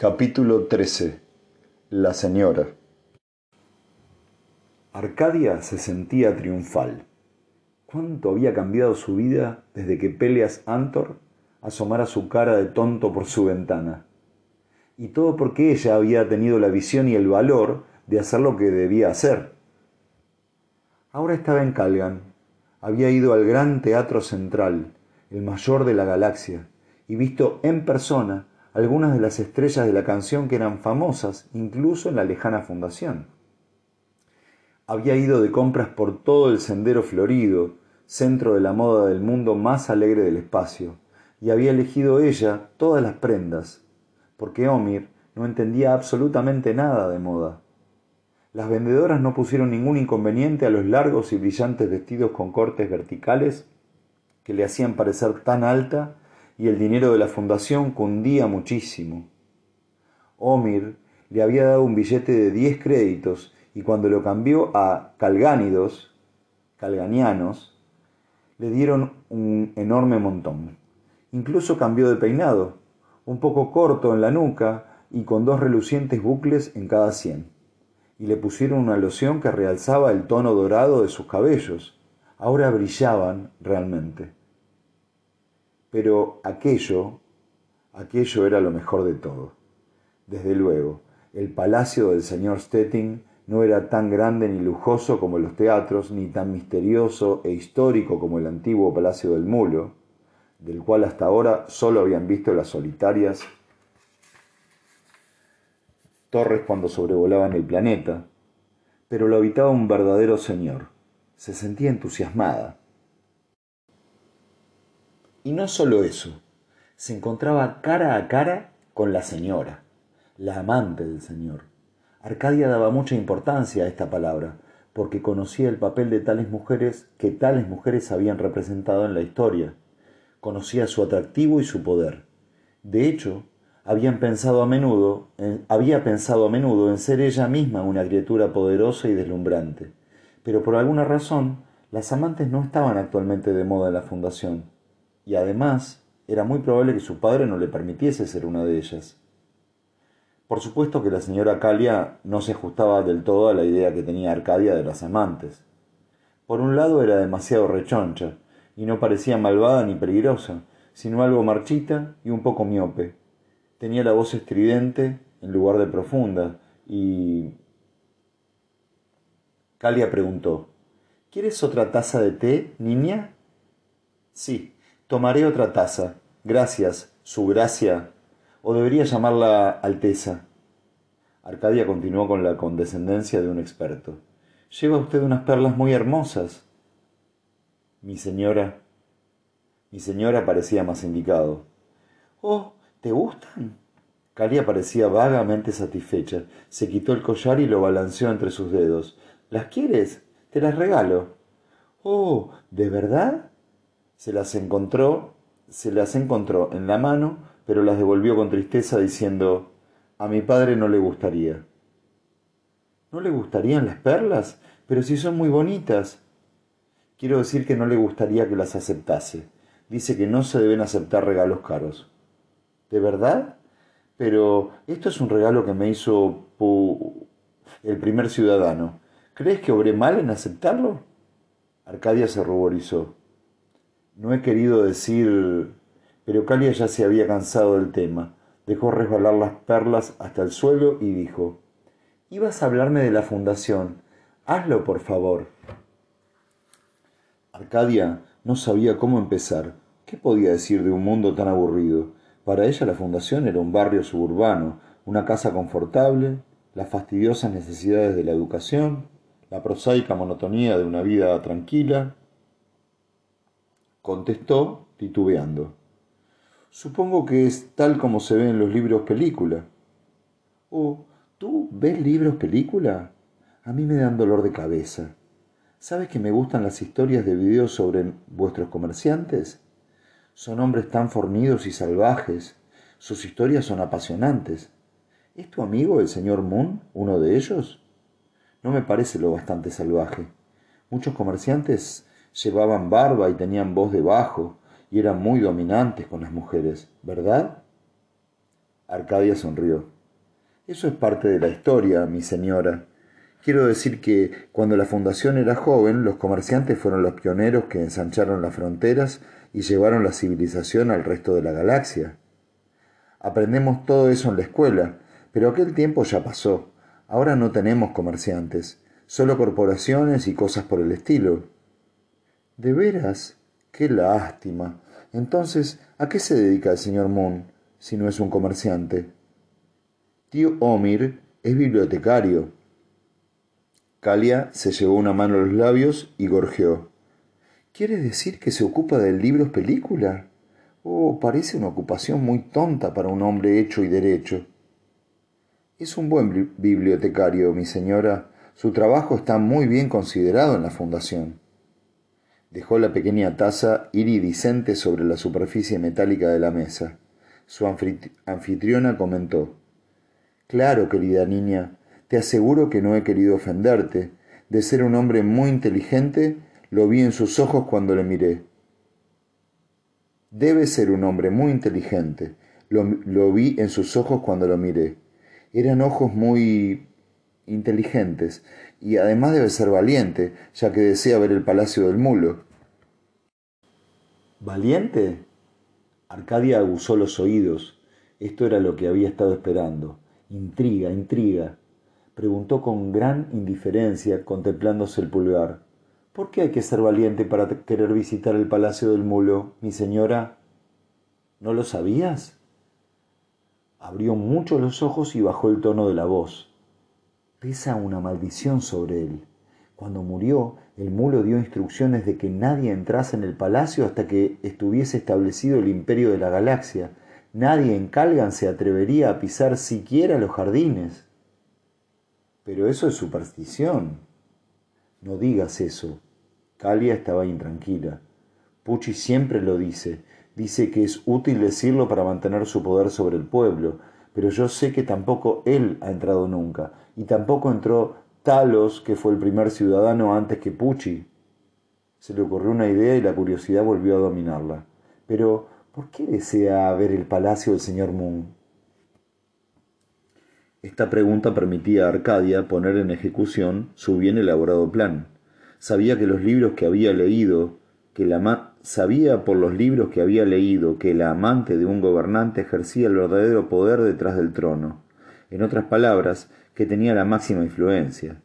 Capítulo 13 La señora Arcadia se sentía triunfal. ¿Cuánto había cambiado su vida desde que Peleas Antor asomara su cara de tonto por su ventana? Y todo porque ella había tenido la visión y el valor de hacer lo que debía hacer. Ahora estaba en Calgan. Había ido al gran teatro central, el mayor de la galaxia, y visto en persona algunas de las estrellas de la canción que eran famosas incluso en la lejana fundación. Había ido de compras por todo el sendero florido, centro de la moda del mundo más alegre del espacio, y había elegido ella todas las prendas, porque Omir no entendía absolutamente nada de moda. Las vendedoras no pusieron ningún inconveniente a los largos y brillantes vestidos con cortes verticales que le hacían parecer tan alta y el dinero de la fundación cundía muchísimo. Omir le había dado un billete de diez créditos y cuando lo cambió a calgánidos, calganianos, le dieron un enorme montón. Incluso cambió de peinado, un poco corto en la nuca y con dos relucientes bucles en cada sien. Y le pusieron una loción que realzaba el tono dorado de sus cabellos. Ahora brillaban realmente. Pero aquello, aquello era lo mejor de todo. Desde luego, el palacio del señor Stettin no era tan grande ni lujoso como los teatros, ni tan misterioso e histórico como el antiguo Palacio del Mulo, del cual hasta ahora solo habían visto las solitarias torres cuando sobrevolaban el planeta, pero lo habitaba un verdadero señor. Se sentía entusiasmada. Y no solo eso, se encontraba cara a cara con la señora, la amante del señor. Arcadia daba mucha importancia a esta palabra, porque conocía el papel de tales mujeres que tales mujeres habían representado en la historia. Conocía su atractivo y su poder. De hecho, habían pensado a menudo, había pensado a menudo en ser ella misma una criatura poderosa y deslumbrante. Pero por alguna razón, las amantes no estaban actualmente de moda en la fundación y además era muy probable que su padre no le permitiese ser una de ellas. Por supuesto que la señora Calia no se ajustaba del todo a la idea que tenía Arcadia de las amantes. Por un lado era demasiado rechoncha, y no parecía malvada ni peligrosa, sino algo marchita y un poco miope. Tenía la voz estridente en lugar de profunda, y... Calia preguntó, ¿Quieres otra taza de té, niña? Sí, Tomaré otra taza. Gracias, su gracia. O debería llamarla Alteza. Arcadia continuó con la condescendencia de un experto. Lleva usted unas perlas muy hermosas. Mi señora. Mi señora parecía más indicado. Oh, ¿te gustan? Calia parecía vagamente satisfecha. Se quitó el collar y lo balanceó entre sus dedos. ¿Las quieres? Te las regalo. Oh, ¿de verdad? Se las encontró, se las encontró en la mano, pero las devolvió con tristeza diciendo A mi padre no le gustaría. ¿No le gustarían las perlas? Pero si son muy bonitas. Quiero decir que no le gustaría que las aceptase. Dice que no se deben aceptar regalos caros. ¿De verdad? Pero esto es un regalo que me hizo el primer ciudadano. ¿Crees que obré mal en aceptarlo? Arcadia se ruborizó. No he querido decir... Pero Calia ya se había cansado del tema. Dejó resbalar las perlas hasta el suelo y dijo, Ibas a hablarme de la fundación. Hazlo, por favor. Arcadia no sabía cómo empezar. ¿Qué podía decir de un mundo tan aburrido? Para ella la fundación era un barrio suburbano, una casa confortable, las fastidiosas necesidades de la educación, la prosaica monotonía de una vida tranquila, contestó, titubeando. Supongo que es tal como se ve en los libros película. Oh, ¿tú ves libros película? A mí me dan dolor de cabeza. ¿Sabes que me gustan las historias de videos sobre vuestros comerciantes? Son hombres tan fornidos y salvajes. Sus historias son apasionantes. ¿Es tu amigo el señor Moon uno de ellos? No me parece lo bastante salvaje. Muchos comerciantes llevaban barba y tenían voz de bajo y eran muy dominantes con las mujeres, ¿verdad? Arcadia sonrió. Eso es parte de la historia, mi señora. Quiero decir que cuando la fundación era joven, los comerciantes fueron los pioneros que ensancharon las fronteras y llevaron la civilización al resto de la galaxia. Aprendemos todo eso en la escuela, pero aquel tiempo ya pasó. Ahora no tenemos comerciantes, solo corporaciones y cosas por el estilo. ¿De veras? Qué lástima. Entonces, ¿a qué se dedica el señor Moon si no es un comerciante? Tío Omir es bibliotecario Calia se llevó una mano a los labios y gorjeó. ¿Quiere decir que se ocupa del libro película? Oh, parece una ocupación muy tonta para un hombre hecho y derecho. Es un buen bibliotecario, mi señora. Su trabajo está muy bien considerado en la fundación. Dejó la pequeña taza iridiscente sobre la superficie metálica de la mesa. Su anfitriona comentó Claro, querida niña, te aseguro que no he querido ofenderte. De ser un hombre muy inteligente, lo vi en sus ojos cuando le miré. Debe ser un hombre muy inteligente. Lo, lo, vi en sus ojos cuando lo miré. Eran ojos muy inteligentes, y además debe ser valiente, ya que desea ver el palacio del mulo. ¿Valiente? Arcadia aguzó los oídos. Esto era lo que había estado esperando. Intriga, intriga preguntó con gran indiferencia, contemplándose el pulgar. ¿Por qué hay que ser valiente para querer visitar el palacio del mulo, mi señora? ¿No lo sabías? Abrió mucho los ojos y bajó el tono de la voz. Pesa una maldición sobre él. Cuando murió, el mulo dio instrucciones de que nadie entrase en el palacio hasta que estuviese establecido el imperio de la galaxia. Nadie en Calgan se atrevería a pisar siquiera los jardines. Pero eso es superstición. No digas eso. Calia estaba intranquila. Pucci siempre lo dice. Dice que es útil decirlo para mantener su poder sobre el pueblo, pero yo sé que tampoco él ha entrado nunca, y tampoco entró Talos, que fue el primer ciudadano antes que Pucci. Se le ocurrió una idea y la curiosidad volvió a dominarla. Pero, ¿por qué desea ver el palacio del señor Moon? Esta pregunta permitía a Arcadia poner en ejecución su bien elaborado plan. Sabía que los libros que había leído, que la sabía por los libros que había leído que la amante de un gobernante ejercía el verdadero poder detrás del trono. En otras palabras, que tenía la máxima influencia.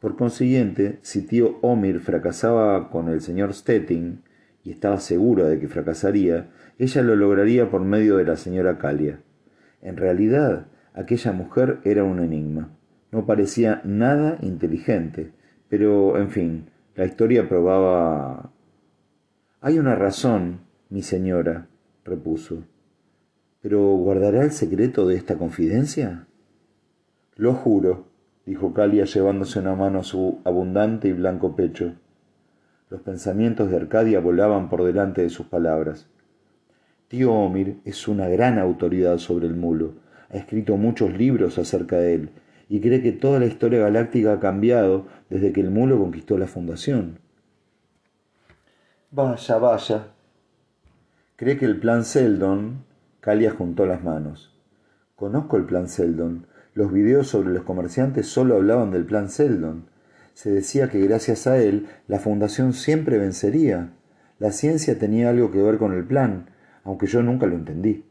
Por consiguiente, si tío Omir fracasaba con el señor Stettin, y estaba segura de que fracasaría, ella lo lograría por medio de la señora Calia. En realidad, Aquella mujer era un enigma. No parecía nada inteligente, pero, en fin, la historia probaba... Hay una razón, mi señora, repuso. ¿Pero guardará el secreto de esta confidencia? Lo juro, dijo Calia llevándose una mano a su abundante y blanco pecho. Los pensamientos de Arcadia volaban por delante de sus palabras. Tío Omir es una gran autoridad sobre el mulo ha escrito muchos libros acerca de él y cree que toda la historia galáctica ha cambiado desde que el mulo conquistó la fundación. Vaya, vaya. Cree que el plan Seldon. Calia juntó las manos. Conozco el plan Seldon. Los videos sobre los comerciantes solo hablaban del plan Seldon. Se decía que gracias a él la fundación siempre vencería. La ciencia tenía algo que ver con el plan, aunque yo nunca lo entendí.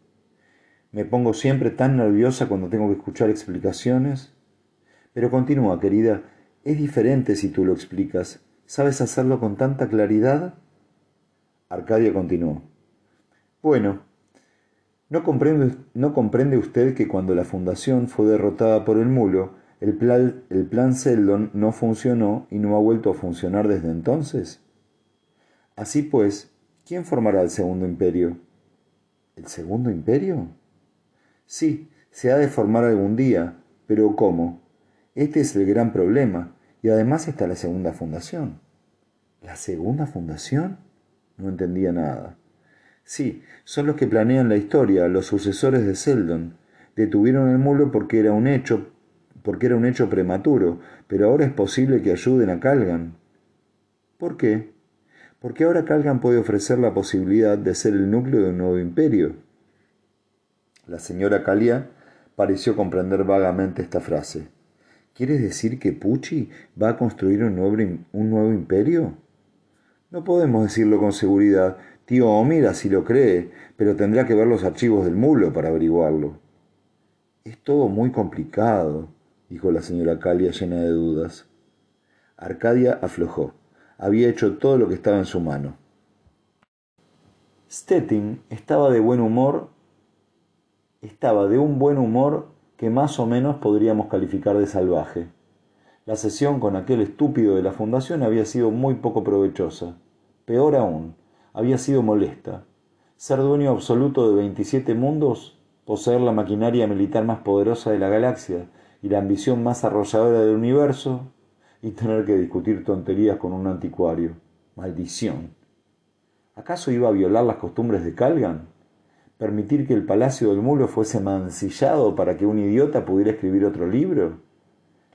Me pongo siempre tan nerviosa cuando tengo que escuchar explicaciones. Pero continúa, querida, es diferente si tú lo explicas. ¿Sabes hacerlo con tanta claridad? Arcadia continuó. Bueno, ¿no comprende, ¿no comprende usted que cuando la fundación fue derrotada por el mulo, el plan, el Seldon no funcionó y no ha vuelto a funcionar desde entonces? Así pues, ¿quién formará el segundo imperio? ¿El segundo imperio? Sí, se ha de formar algún día, pero ¿cómo? Este es el gran problema, y además está la segunda fundación. ¿La segunda fundación? No entendía nada. Sí, son los que planean la historia, los sucesores de Seldon. Detuvieron el mulo porque era un hecho, porque era un hecho prematuro, pero ahora es posible que ayuden a Calgan. ¿Por qué? Porque ahora Calgan puede ofrecer la posibilidad de ser el núcleo de un nuevo imperio. La señora Calia pareció comprender vagamente esta frase. ¿Quieres decir que Pucci va a construir un nuevo, un nuevo imperio? No podemos decirlo con seguridad. Tío Omir así lo cree, pero tendrá que ver los archivos del mulo para averiguarlo. Es todo muy complicado, dijo la señora Calia llena de dudas. Arcadia aflojó. Había hecho todo lo que estaba en su mano. Stettin estaba de buen humor, estaba de un buen humor que más o menos podríamos calificar de salvaje. La sesión con aquel estúpido de la fundación había sido muy poco provechosa. Peor aún, había sido molesta. Ser dueño absoluto de 27 mundos, poseer la maquinaria militar más poderosa de la galaxia y la ambición más arrolladora del universo, y tener que discutir tonterías con un anticuario. Maldición. ¿Acaso iba a violar las costumbres de Calgan? permitir que el palacio del mulo fuese mancillado para que un idiota pudiera escribir otro libro?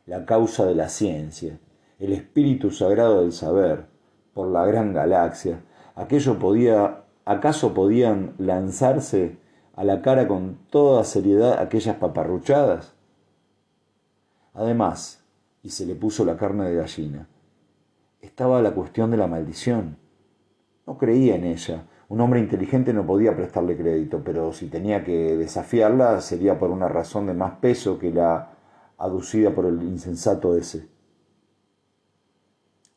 La causa de la ciencia, el espíritu sagrado del saber, por la gran galaxia, aquello podía, acaso podían lanzarse a la cara con toda seriedad aquellas paparruchadas? Además, y se le puso la carne de gallina, estaba la cuestión de la maldición. No creía en ella, un hombre inteligente no podía prestarle crédito, pero si tenía que desafiarla sería por una razón de más peso que la aducida por el insensato ese.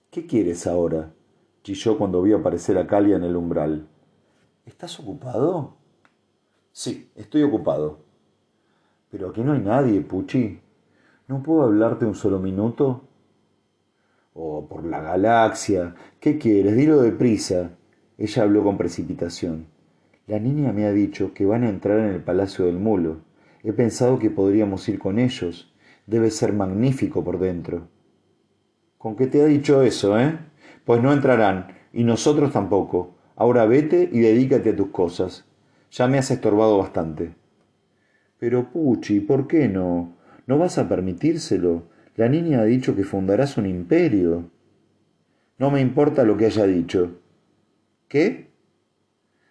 ¿Qué quieres ahora? chilló cuando vio aparecer a Calia en el umbral. ¿Estás ocupado? Sí, estoy ocupado. Pero aquí no hay nadie, Puchi. ¿No puedo hablarte un solo minuto? Oh, por la galaxia. ¿Qué quieres? Dilo deprisa. Ella habló con precipitación. La niña me ha dicho que van a entrar en el Palacio del Mulo. He pensado que podríamos ir con ellos. Debe ser magnífico por dentro. ¿Con qué te ha dicho eso, eh? Pues no entrarán, y nosotros tampoco. Ahora vete y dedícate a tus cosas. Ya me has estorbado bastante. Pero, Puchi, ¿por qué no? ¿No vas a permitírselo? La niña ha dicho que fundarás un imperio. No me importa lo que haya dicho. ¿Qué?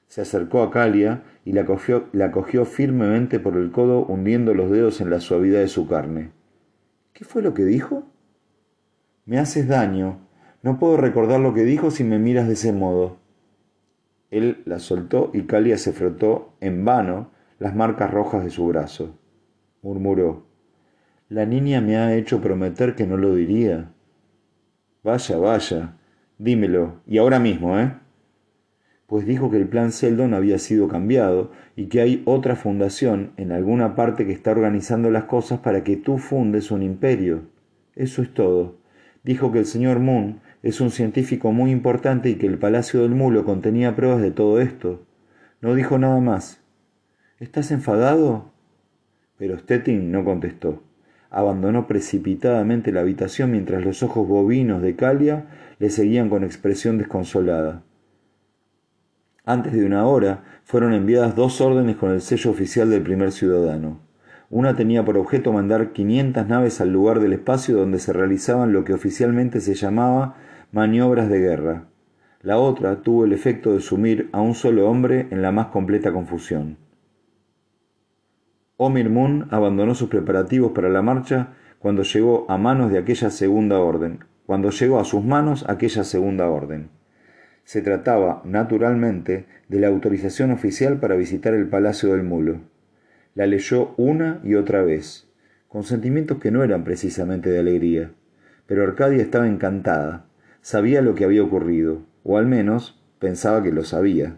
Se acercó a Calia y la cogió, la cogió firmemente por el codo, hundiendo los dedos en la suavidad de su carne. ¿Qué fue lo que dijo? Me haces daño. No puedo recordar lo que dijo si me miras de ese modo. Él la soltó y Calia se frotó en vano las marcas rojas de su brazo. Murmuró. La niña me ha hecho prometer que no lo diría. Vaya, vaya. Dímelo. Y ahora mismo, ¿eh? Pues dijo que el plan Seldon había sido cambiado y que hay otra fundación en alguna parte que está organizando las cosas para que tú fundes un imperio. Eso es todo. Dijo que el señor Moon es un científico muy importante y que el Palacio del Mulo contenía pruebas de todo esto. No dijo nada más. ¿Estás enfadado? Pero Stettin no contestó. Abandonó precipitadamente la habitación mientras los ojos bovinos de Calia le seguían con expresión desconsolada. Antes de una hora fueron enviadas dos órdenes con el sello oficial del primer ciudadano. Una tenía por objeto mandar 500 naves al lugar del espacio donde se realizaban lo que oficialmente se llamaba maniobras de guerra. La otra tuvo el efecto de sumir a un solo hombre en la más completa confusión. Omir Moon abandonó sus preparativos para la marcha cuando llegó a manos de aquella segunda orden, cuando llegó a sus manos aquella segunda orden. Se trataba, naturalmente, de la autorización oficial para visitar el Palacio del Mulo. La leyó una y otra vez, con sentimientos que no eran precisamente de alegría. Pero Arcadia estaba encantada, sabía lo que había ocurrido, o al menos pensaba que lo sabía.